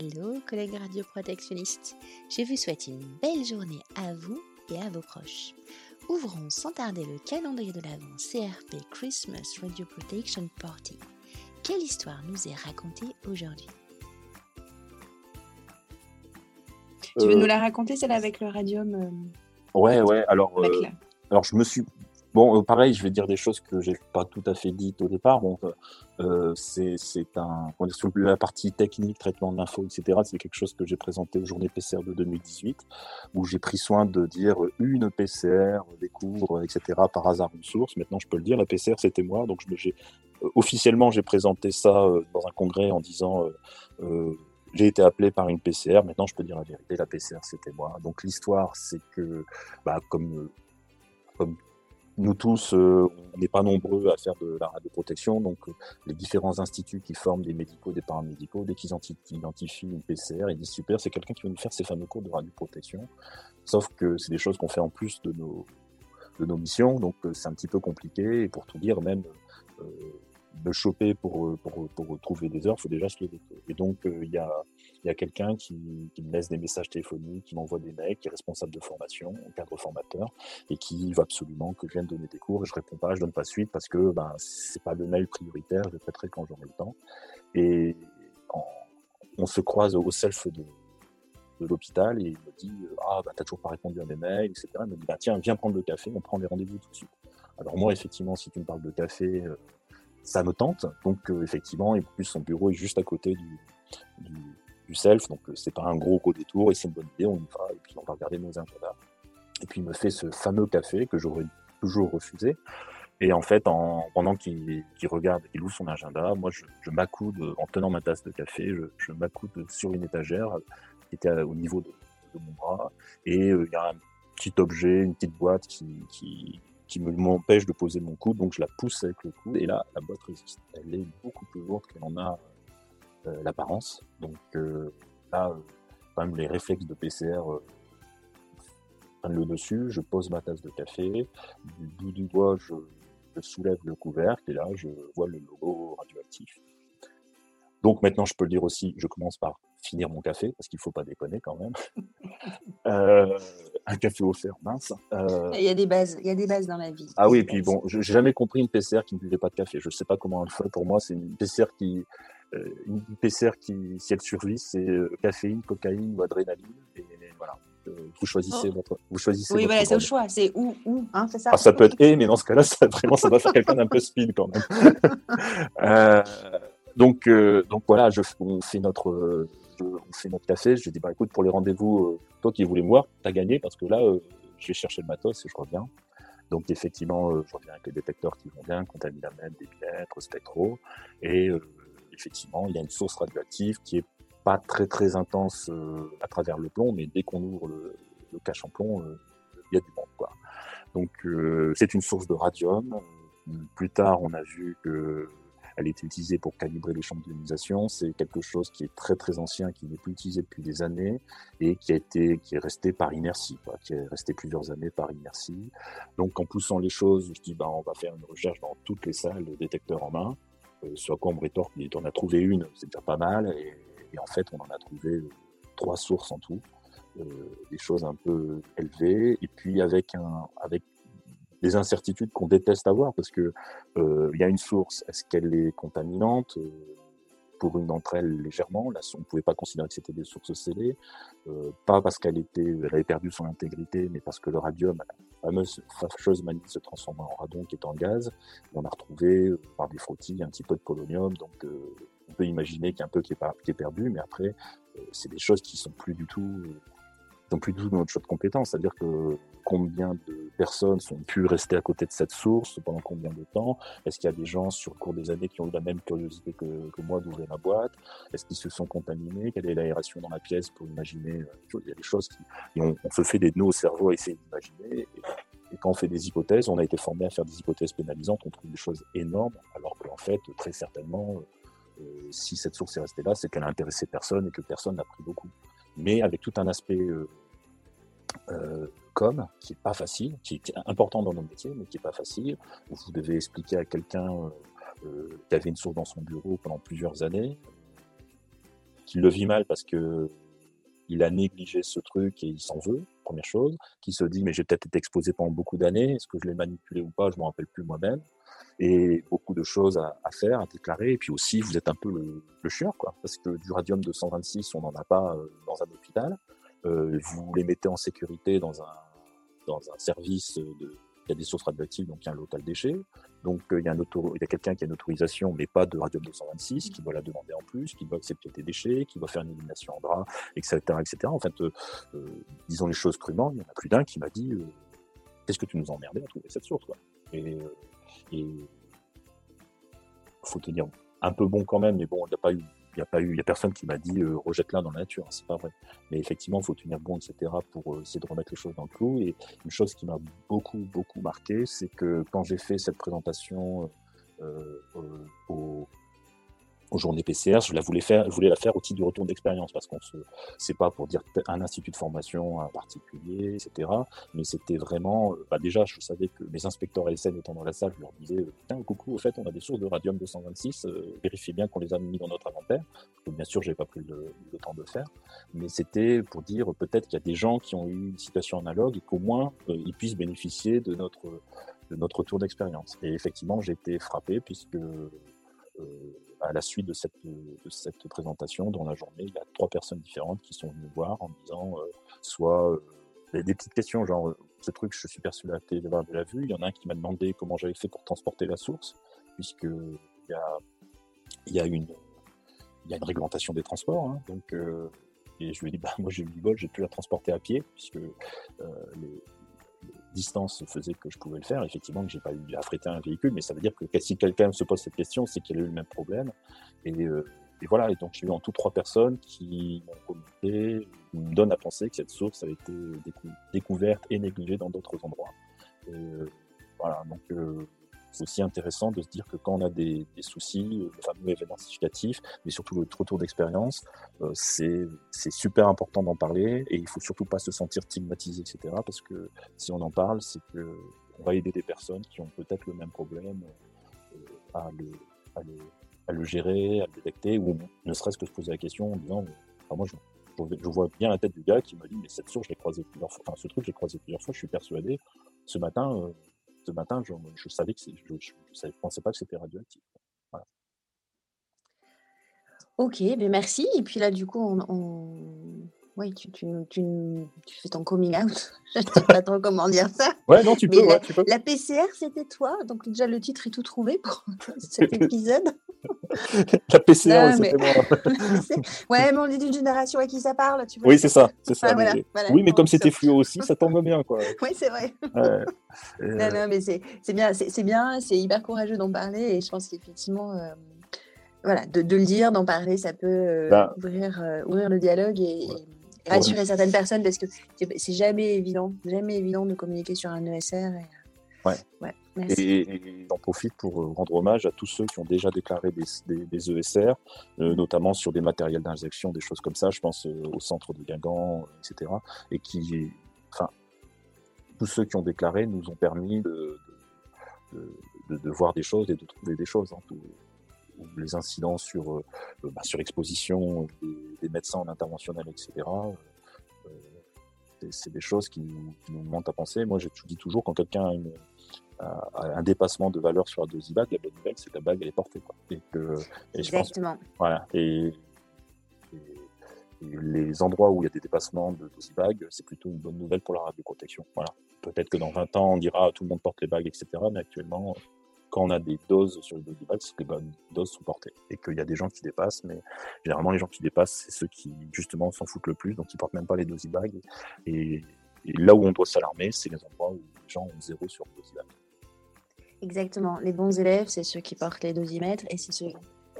Hello, collègues radioprotectionnistes. Je vous souhaite une belle journée à vous et à vos proches. Ouvrons sans tarder le calendrier de l'Avent CRP Christmas Radio Protection Party. Quelle histoire nous est racontée aujourd'hui Tu veux nous la raconter, celle avec le radium euh, Ouais, ouais. Alors, euh, alors je me suis. Bon, euh, pareil, je vais dire des choses que j'ai pas tout à fait dites au départ. Bon, euh, euh, c'est un. On est sur la partie technique, traitement de l'info, etc. C'est quelque chose que j'ai présenté aux journées PCR de 2018, où j'ai pris soin de dire euh, une PCR découvre, etc. Par hasard une source. Maintenant, je peux le dire, la PCR c'était moi. Donc, je officiellement j'ai présenté ça dans un congrès en disant. euh, j'ai été appelé par une PCR. Maintenant, je peux dire la vérité. La PCR, c'était moi. Donc, l'histoire, c'est que, bah, comme, comme nous tous, euh, on n'est pas nombreux à faire de la radioprotection. Donc, euh, les différents instituts qui forment des médicaux, des paramédicaux, dès qu'ils identi- identifient une PCR, ils disent super, c'est quelqu'un qui va nous faire ces fameux cours de radioprotection. Sauf que c'est des choses qu'on fait en plus de nos, de nos missions. Donc, euh, c'est un petit peu compliqué. Et pour tout dire, même, me choper pour, euh, pour, pour trouver des heures, il faut déjà se lever. Et donc, euh, il y a, y a quelqu'un qui, me laisse des messages téléphoniques, qui m'envoie des mails, qui est responsable de formation, cadre formateur, et qui veut absolument que je vienne donner des cours. Et je réponds pas, je donne pas suite parce que ben, c'est pas le mail prioritaire, je le traiterai quand j'aurai le temps. Et on se croise au self de, l'hôpital et il me dit euh, Ah, bah, t'as toujours pas répondu à mes mails, etc. Il me dit bah, Tiens, viens prendre le café, on prend des rendez-vous tout de suite. Alors, moi, effectivement, si tu me parles de café, ça me tente. Donc, euh, effectivement, et en plus, son bureau est juste à côté du, du, du self. Donc, euh, c'est pas un gros, gros détour et c'est une bonne idée. On y va et puis on va regarder nos agendas. Et puis, il me fait ce fameux café que j'aurais toujours refusé. Et en fait, en, pendant qu'il qu'il regarde, qu'il ouvre son agenda, moi, je, je m'accoude, en tenant ma tasse de café, je, je m'accoude sur une étagère qui était au niveau de, de mon bras. Et euh, il y a un petit objet, une petite boîte qui, qui, qui me- m'empêche de poser mon coude. Donc, je la pousse avec le coude. Et là, la boîte résiste. Elle est beaucoup plus lourde qu'elle en a euh, l'apparence. Donc, euh, là, euh, quand même, les réflexes de PCR euh, prennent le dessus. Je pose ma tasse de café. Du bout du doigt, je, je soulève le couvercle. Et là, je vois le logo radioactif. Donc maintenant, je peux le dire aussi, je commence par finir mon café, parce qu'il ne faut pas déconner quand même. Euh, un café offert, mince. Euh, Il y a des bases, il y a des bases dans la vie. ah oui, et puis bon, je n'ai jamais compris une PCR qui ne buvait pas de café. Je ne sais pas comment elle fait. Pour moi, c'est une PCR qui, euh, une PCR qui, si elle survit, c'est caféine, cocaïne ou adrénaline. Et voilà. Vous choisissez Oh. votre, vous choisissez Oui, voilà, c'est au choix. C'est où, où, hein, c'est ça. Ah, ça peut être et, mais dans ce cas-là, ça, vraiment, ça doit faire quelqu'un d'un peu speed quand même. Donc, donc voilà, je, on fait notre, on fait notre café. Je dis bah écoute, pour les rendez-vous, euh, toi qui voulais me voir, t'as gagné parce que là, euh, je vais chercher le matos et je reviens. Donc effectivement, euh, je reviens avec les détecteurs qui vont bien, contaminamètre, débitmètre, spectro, et effectivement, il y a une source radioactive qui est pas très très intense à travers le plomb, mais dès qu'on ouvre le, le cache en plomb, il y a du monde quoi. Donc c'est une source de radium. Plus tard, on a vu que elle était utilisée pour calibrer les chambres d'ionisation. C'est quelque chose qui est très très ancien, qui n'est plus utilisé depuis des années et qui a été, qui est resté par inertie, qui est resté plusieurs années par inertie. Donc en poussant les choses, je dis bah on va faire une recherche dans toutes les salles de détecteurs en main. Euh, sur quoi on me rétorque, on a trouvé une, c'est déjà pas mal. Et, et en fait, on en a trouvé euh, trois sources en tout, euh, des choses un peu élevées. Et puis avec un, avec des incertitudes qu'on déteste avoir parce que euh, il y a une source, est-ce qu'elle est contaminante? Euh, Pour une d'entre elles, légèrement. Là, on ne pouvait pas considérer que c'était des sources scellées, euh, pas parce qu'elle était, elle avait perdu son intégrité, mais parce que le radium, la fameuse fâcheuse manie de se transformer en radon qui est en gaz, on a retrouvé euh, par des frottis un petit peu de polonium, donc euh, on peut imaginer qu'il y a un peu qui est, qui est perdu, mais après, euh, c'est des choses qui sont plus du tout sont plus du tout notre champ de compétence. C'est-à-dire que combien de personnes sont pu rester à côté de cette source, pendant combien de temps? Est-ce qu'il y a des gens sur le cours des années qui ont eu la même curiosité que, moi d'ouvrir la boîte? Est-ce qu'ils se sont contaminés? Quelle est l'aération dans la pièce pour imaginer euh, Il y a des choses qui... et on, se fait des nœuds au cerveau à essayer d'imaginer. Et, et quand on fait des hypothèses, on a été formé à faire des hypothèses pénalisantes, on trouve des choses énormes, alors qu'en fait, très certainement, euh, si cette source est restée là, c'est qu'elle a intéressé personne et que personne n'a pris beaucoup. Mais avec tout un aspect euh, euh, com qui est pas facile, qui est important dans nos métiers, mais qui est pas facile. Vous devez expliquer à quelqu'un euh, qui avait une source dans son bureau pendant plusieurs années, le vit mal parce que il a négligé ce truc et il s'en veut, première chose, qui se dit mais j'ai peut-être été exposé pendant beaucoup d'années, est-ce que je l'ai manipulé ou pas, je ne me rappelle plus moi-même, et beaucoup de choses à, faire, à déclarer, et puis aussi vous êtes un peu le, le quoi, parce que du radium 226 on n'en a pas euh, dans un hôpital, euh, vous les mettez en sécurité dans un, dans un service de il y a des sources radioactives, donc il y a un local déchet. Donc euh, il y a, quelqu'un qui a une autorisation, mais pas de radium 226, qui doit la demander en plus, qui doit accepter des déchets, qui doit faire une élimination en drap, etc. etc. En fait, euh, euh, disons les choses crûment, il y en a plus d'un qui m'a dit Qu'est-ce que tu nous emmerdais à trouver cette source quoi? Et il faut tenir un peu bon quand même, mais bon, il n'y a pas eu n'y a pas eu, il y a personne qui m'a dit euh, rejette-la dans la nature, hein, c'est pas vrai. Mais effectivement, il faut tenir bon, etc. pour euh, essayer de remettre les choses dans le clou. Et une chose qui m'a beaucoup, beaucoup marqué, c'est que quand j'ai fait cette présentation euh, au, aux journées PCR, je la voulais faire, je voulais la faire au titre du retour d'expérience parce qu'on se, c'est pas pour dire un institut de formation en particulier, etc. Mais c'était vraiment, bah déjà, je savais que mes inspecteurs LSN étant dans la salle, je leur disais, tiens, coucou, au fait, on a des sources de radium 226, euh, vérifiez bien qu'on les a mis dans notre inventaire. bien sûr, j'ai pas pris le, temps de faire, mais c'était pour dire peut-être qu'il y a des gens qui ont eu une situation analogue et qu'au moins euh, ils puissent bénéficier de notre de notre retour d'expérience. Et effectivement, j'ai été frappé puisque euh, la suite de cette, de cette présentation, dans la journée, il y a trois personnes différentes qui sont venues me voir en disant euh, soit euh, des, petites questions, genre euh, ce truc, je suis persuadé d'avoir de la vue. Il y en a un qui m'a demandé comment j'avais fait pour transporter la source, puisque il y a, y a une y a une réglementation des transports, hein, donc et je lui ai dit bah moi j'ai eu du bol, j'ai pu la transporter à pied puisque les, distance faisait que je pouvais le faire. Effectivement, que j'ai pas eu à affréter un véhicule, mais ça veut dire que si quelqu'un se pose cette question, c'est qu'il a eu le même problème. Et, euh, voilà. Et donc, j'ai eu en tout trois personnes qui m'ont commenté, me donnent à penser que cette source a été découverte et négligée dans d'autres endroits. Et euh, voilà. Donc, euh, c'est aussi intéressant de se dire que quand on a des, soucis, euh, le fameux événement significatif, mais surtout le retour d'expérience, euh, c'est super important d'en parler et il faut surtout pas se sentir stigmatisé, etc. Parce que si on en parle, c'est que on va aider des personnes qui ont peut-être le même problème euh, à, le, gérer, à le détecter, ou ne serait-ce que se poser la question en disant, moi je, vois bien la tête du gars qui me dit, mais cette source, je croisée plusieurs fois, enfin ce truc, je l'ai croisé plusieurs fois, je suis persuadé, ce matin, ce matin, je, je savais que je ne pensais pas que c'était radioactif. Ok, ben merci. Et puis là, du coup, on, oui, tu, tu, tu, fais ton coming out. Je ne sais pas trop comment dire ça. Ouais, non, tu peux, la, tu peux. La PCR, c'était toi. Donc déjà, le titre est tout trouvé pour cet épisode. La PCR, c'était moi. ouais, mais on est d'une génération à qui ça parle. Tu vois, oui, c'est ça. c'est ça Oui, mais comme c'était fluo aussi, ça tombe bien. Quoi. oui, c'est vrai. non, non, mais c'est bien, c'est bien, c'est hyper courageux d'en parler. Et je pense qu'effectivement... Euh, voilà, de, de, le dire, d'en parler, ça peut euh, ben ouvrir, euh, ouvrir le dialogue et, rassurer certaines personnes parce que c'est jamais évident, jamais évident de communiquer sur un ESR. Et, ouais. ouais et, j'en profite pour euh, rendre hommage à tous ceux qui ont déjà déclaré des, ESR, notamment sur des matériels d'injection, des choses comme ça. Je pense au centre de Guingamp, etc. Et qui, enfin, tous ceux qui ont déclaré nous ont permis de, voir des choses et de trouver des choses. Hein, les incidents sur, euh, euh, bah, sur exposition des, médecins en interventionnel, etc. Euh, c'est des choses qui nous, qui montent à penser. Moi, je dis toujours, quand quelqu'un a, un dépassement de valeur sur la dosibag, la bonne nouvelle, c'est que la bague, elle est portée. Et que, Exactement. voilà. Et, les endroits où il y a des dépassements de dosibag, c'est plutôt une bonne nouvelle pour la radioprotection. Voilà. Peut-être que dans 20 ans, on dira tout le monde porte les bagues, etc. Mais actuellement, quand on a des doses sur les doses c'est que les bonnes doses sont portées. Et qu'il y a des gens qui dépassent, mais généralement, les gens qui dépassent, c'est ceux qui, justement, s'en foutent le plus, donc ils portent même pas les doses Et, et là où on doit s'alarmer, c'est les endroits où les gens ont zéro sur le dosibag. Exactement. Les bons élèves, c'est ceux qui portent les dosimètres et c'est ceux,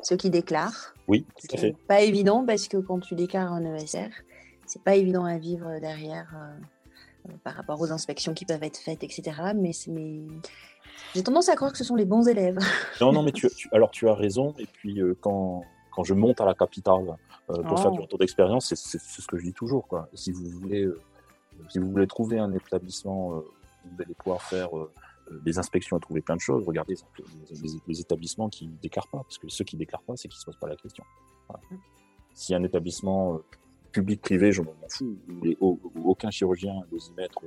ceux, qui déclarent. Oui, tout à fait. Pas évident parce que quand tu déclares un ESR, c'est pas évident à vivre derrière euh, euh, par rapport aux inspections qui peuvent être faites, etc. Mais, mais j'ai tendance à croire que ce sont les bons élèves. non, non, mais tu, alors tu as raison. Et puis euh, quand, quand je monte à la capitale euh, pour faire du oh. retour d'expérience, c'est ce que je dis toujours. Quoi. Si, vous voulez, si vous voulez trouver un établissement où vous allez pouvoir faire des inspections et trouver plein de choses, regardez les, établissements qui ne déclarent pas. Parce que ceux qui ne déclarent pas, c'est qu'ils ne se posent pas la question. si un établissement euh, public-privé, je m'en fous, où, aucun chirurgien dosimètre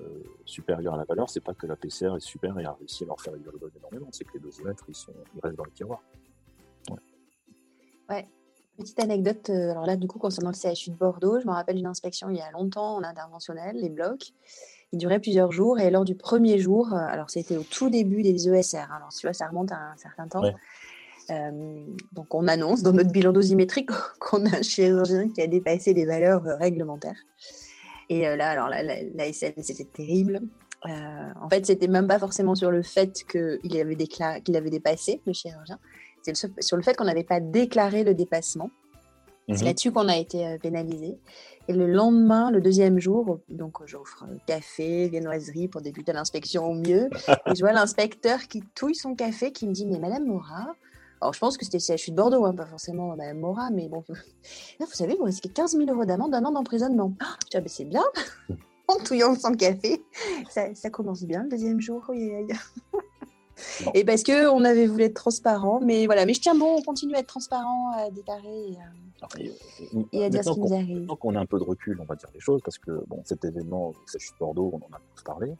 euh, supérieur à la valeur, c'est pas que la PCR est super et a réussi à leur faire réduire le dose énormément, c'est que les dosimètres, ils, sont, ils restent dans le tiroir. Ouais. ouais. Petite anecdote, alors là, du coup, concernant le CHU de Bordeaux, je me rappelle d'une inspection il y a longtemps en interventionnel, les blocs. Il durait plusieurs jours et lors du premier jour, alors c'était au tout début des ESR, hein, alors tu vois, ça remonte à un certain temps. Euh, donc on annonce dans notre bilan dosimétrique qu'on a un chirurgien qui a dépassé les valeurs euh, réglementaires. Et euh, là, alors la, la, SN, c'était terrible. en fait, c'était même pas forcément sur le fait qu'il avait, qu'il avait dépassé, le chirurgien, c'est sur le fait qu'on n'avait pas déclaré le dépassement. C'est mhm. là-dessus qu'on a été pénalisé. Et le lendemain, le deuxième jour, donc j'offre café, viennoiserie pour débuter l'inspection au mieux. et je vois l'inspecteur qui touille son café, qui me dit Mais Madame Mora, alors, je pense que c'était CHU de Bordeaux, hein, pas forcément Mme Mora, mais bon. Là, vous savez, vous risquez 15 000 euros d'amende, d'un an d'emprisonnement. Ah, je dis, ah, ben, c'est bien. en touillant son café. Ça, ça, commence bien le deuxième jour. Oui, Et parce qu'on avait voulu être transparent, mais voilà. Mais je tiens bon, on continue à être transparent, à déclarer et, à, et à dire ce qui nous arrive. Donc, on a un peu de recul, on va dire les choses, parce que bon, cet événement, CHU de Bordeaux, on en a tous parlé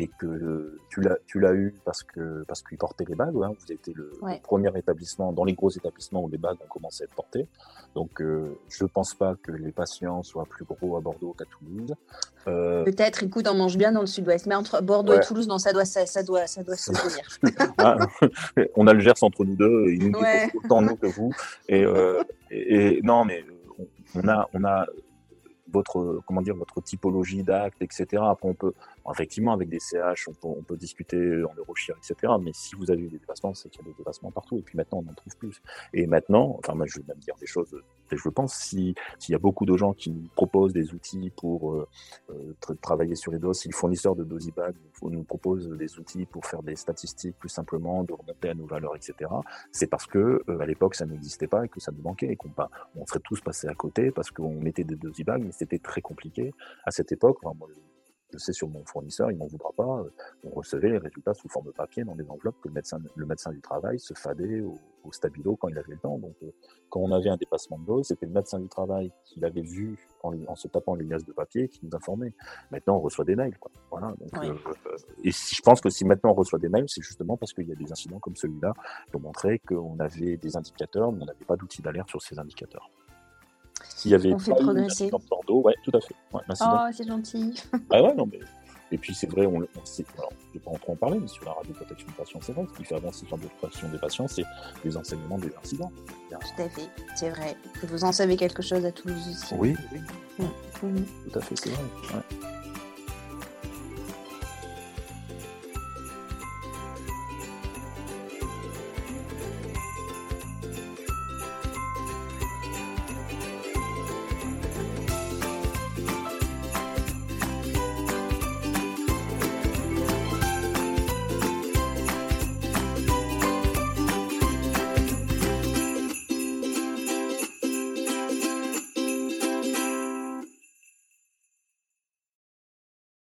et que tu l'as tu l'as eu parce que parce qu'il portait les bagues. Hein. Vous étiez le, premier établissement dans les gros établissements où les bagues ont commencé à être portées. Donc euh, je pense pas que les patients soient plus gros à Bordeaux qu'à Toulouse. Euh... Peut-être. Écoute, on mange bien dans le Sud-Ouest, mais entre Bordeaux et Toulouse, non, ça doit ça, ça doit ça doit se tenir. Ah, on a le Gers entre nous deux, et nous ouais. autant nous que vous. Et, euh, et, et non, mais on a on a votre comment dire votre typologie d'acte, etc. Après, on peut effectivement avec des CH, on peut, discuter en eurochir, etc. Mais si vous avez des dépassements, c'est qu'il y a des dépassements partout. Et puis maintenant, on en trouve plus. Et maintenant, enfin, moi, je vais même dire des choses. Je pense si s'il y a beaucoup de gens qui nous proposent des outils pour euh, euh, travailler sur les doses, si le fournisseur de Dosibag nous propose des outils pour faire des statistiques plus simplement, de remonter à nos valeurs, etc. C'est parce que euh, à l'époque, ça n'existait pas et que ça nous manquait et qu'on on serait tous passés à côté parce qu'on mettait des Dosibags, mais c'était très compliqué à cette époque. Je sais sur mon fournisseur, il m'en voudra pas. Euh, on recevait les résultats sous forme de papier dans des enveloppes que le médecin, le médecin du travail se fadait au, stabilo quand il avait le temps. Donc, euh, quand on avait un dépassement de dose, c'était le médecin du travail qui l'avait vu en, se tapant les liasses de papier qui nous informait. Maintenant, on reçoit des mails. Quoi. Voilà. Euh, et si, je pense que si maintenant on reçoit des mails, c'est justement parce qu'il y a des incidents comme celui-là qui ont montré qu'on avait des indicateurs, mais on n'avait pas d'outils d'alerte sur ces indicateurs. S'il y avait on fait progresser. Bordeaux, ouais, tout à fait. Ouais, oh, c'est gentil. ah ouais, non, mais. Et puis c'est vrai, on, on sait, alors, je ne vais pas en trop en parler, mais sur la radioprotection des patients, c'est vrai, ce qui fait avancer la radioprotection des patients, c'est les enseignements des incidents. Tout à fait, c'est vrai. Vous en savez quelque chose à Toulouse aussi. Oui, oui. Mmh. Tout à fait, c'est vrai. Ouais.